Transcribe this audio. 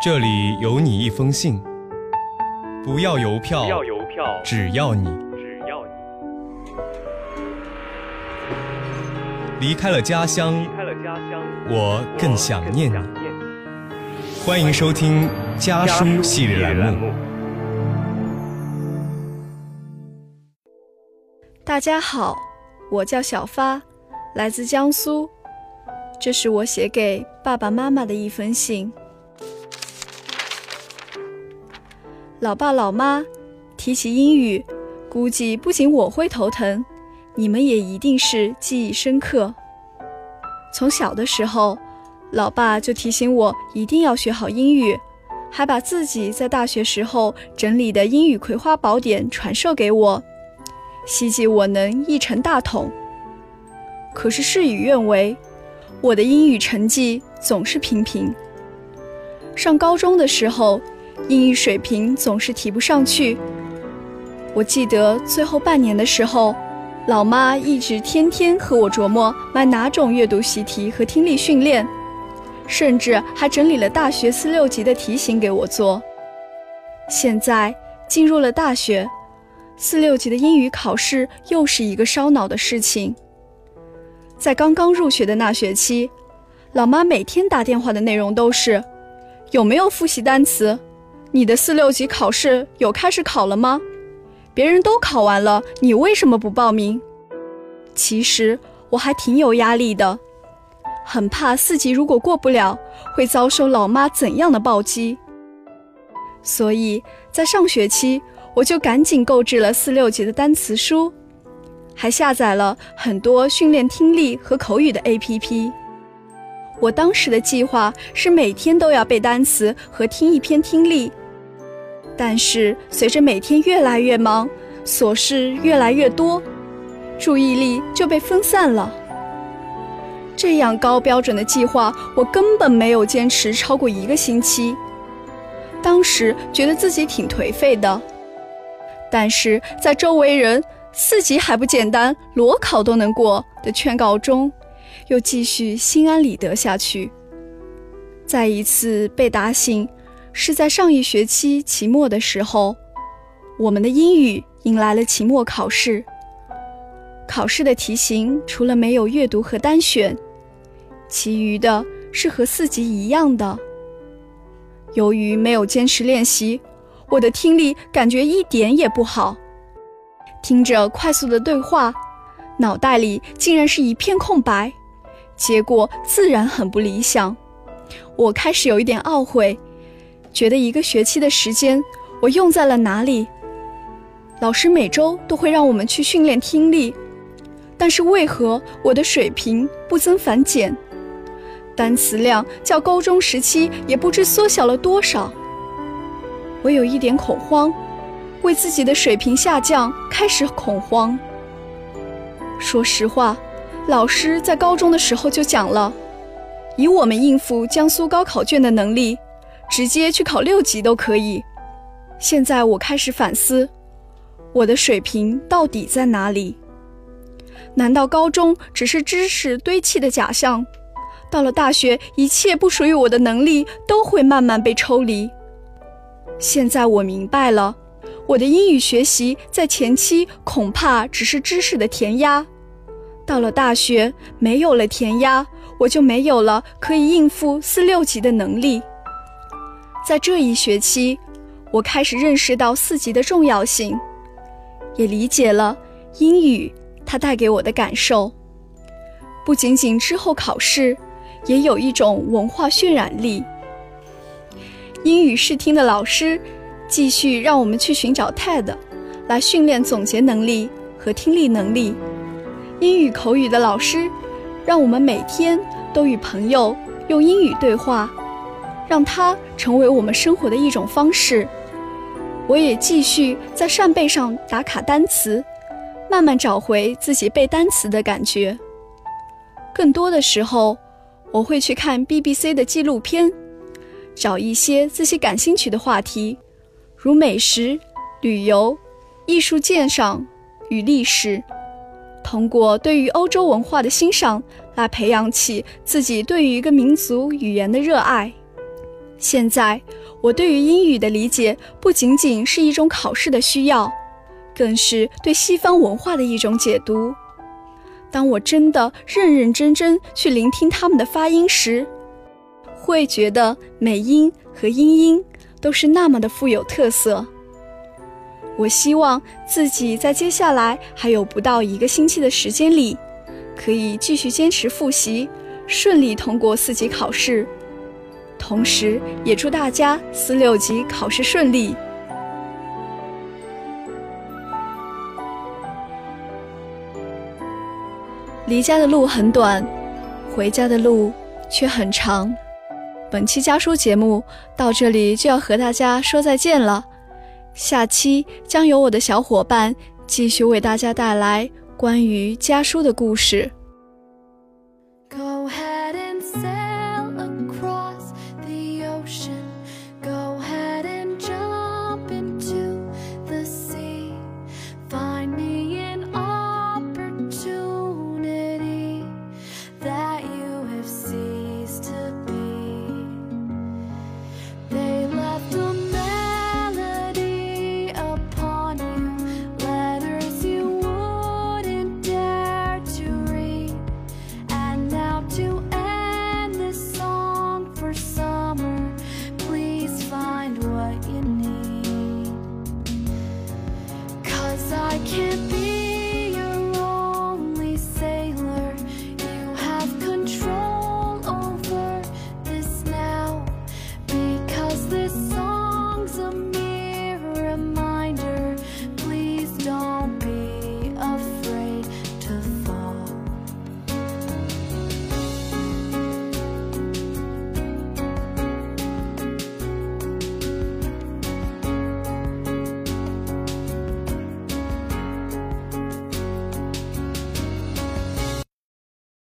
这里有你一封信，不要邮票，不要邮票，只要你只要你离开了家乡离，开了家乡，我更想念你。我更想念你。欢迎收听家书系列栏目。大家好，我叫小发，来自江苏。这是我写给爸爸妈妈的一封信。老爸老妈，提起英语，估计不仅我会头疼，你们也一定是记忆深刻。从小的时候，老爸就提醒我一定要学好英语，还把自己在大学时候整理的英语葵花宝典传授给我。希冀我能一成大统。可是事与愿违，我的英语成绩总是平平。上高中的时候，英语水平总是提不上去。我记得最后半年的时候，老妈一直天天和我琢磨买哪种阅读习题和听力训练，甚至还整理了大学四六级的题型给我做。现在进入了大学。四六级的英语考试又是一个烧脑的事情。在刚刚入学的那学期，老妈每天打电话的内容都是：有没有复习单词？你的四六级考试有开始考了吗？别人都考完了，你为什么不报名？其实我还挺有压力的，很怕四级如果过不了，会遭受老妈怎样的暴击。所以在上学期。我就赶紧购置了四六级的单词书，还下载了很多训练听力和口语的 APP。我当时的计划是每天都要背单词和听一篇听力，但是随着每天越来越忙，琐事越来越多，注意力就被分散了。这样高标准的计划，我根本没有坚持超过一个星期。当时觉得自己挺颓废的。但是在周围人四级还不简单，裸考都能过的劝告中，又继续心安理得下去。再一次被打醒，是在上一学期期末的时候，我们的英语迎来了期末考试。考试的题型除了没有阅读和单选，其余的是和四级一样的。由于没有坚持练习。我的听力感觉一点也不好，听着快速的对话，脑袋里竟然是一片空白，结果自然很不理想。我开始有一点懊悔，觉得一个学期的时间我用在了哪里？老师每周都会让我们去训练听力，但是为何我的水平不增反减？单词量较高中时期也不知缩小了多少。我有一点恐慌，为自己的水平下降开始恐慌。说实话，老师在高中的时候就讲了，以我们应付江苏高考卷的能力，直接去考六级都可以。现在我开始反思，我的水平到底在哪里？难道高中只是知识堆砌的假象？到了大学，一切不属于我的能力都会慢慢被抽离。现在我明白了，我的英语学习在前期恐怕只是知识的填鸭，到了大学没有了填鸭，我就没有了可以应付四六级的能力。在这一学期，我开始认识到四级的重要性，也理解了英语它带给我的感受，不仅仅之后考试，也有一种文化渲染力。英语试听的老师继续让我们去寻找 TED，来训练总结能力和听力能力。英语口语的老师让我们每天都与朋友用英语对话，让它成为我们生活的一种方式。我也继续在扇贝上打卡单词，慢慢找回自己背单词的感觉。更多的时候，我会去看 BBC 的纪录片。找一些自己感兴趣的话题，如美食、旅游、艺术鉴赏与历史，通过对于欧洲文化的欣赏来培养起自己对于一个民族语言的热爱。现在，我对于英语的理解不仅仅是一种考试的需要，更是对西方文化的一种解读。当我真的认认真真去聆听他们的发音时，会觉得美音和英音都是那么的富有特色。我希望自己在接下来还有不到一个星期的时间里，可以继续坚持复习，顺利通过四级考试。同时，也祝大家四六级考试顺利。离家的路很短，回家的路却很长。本期家书节目到这里就要和大家说再见了，下期将由我的小伙伴继续为大家带来关于家书的故事。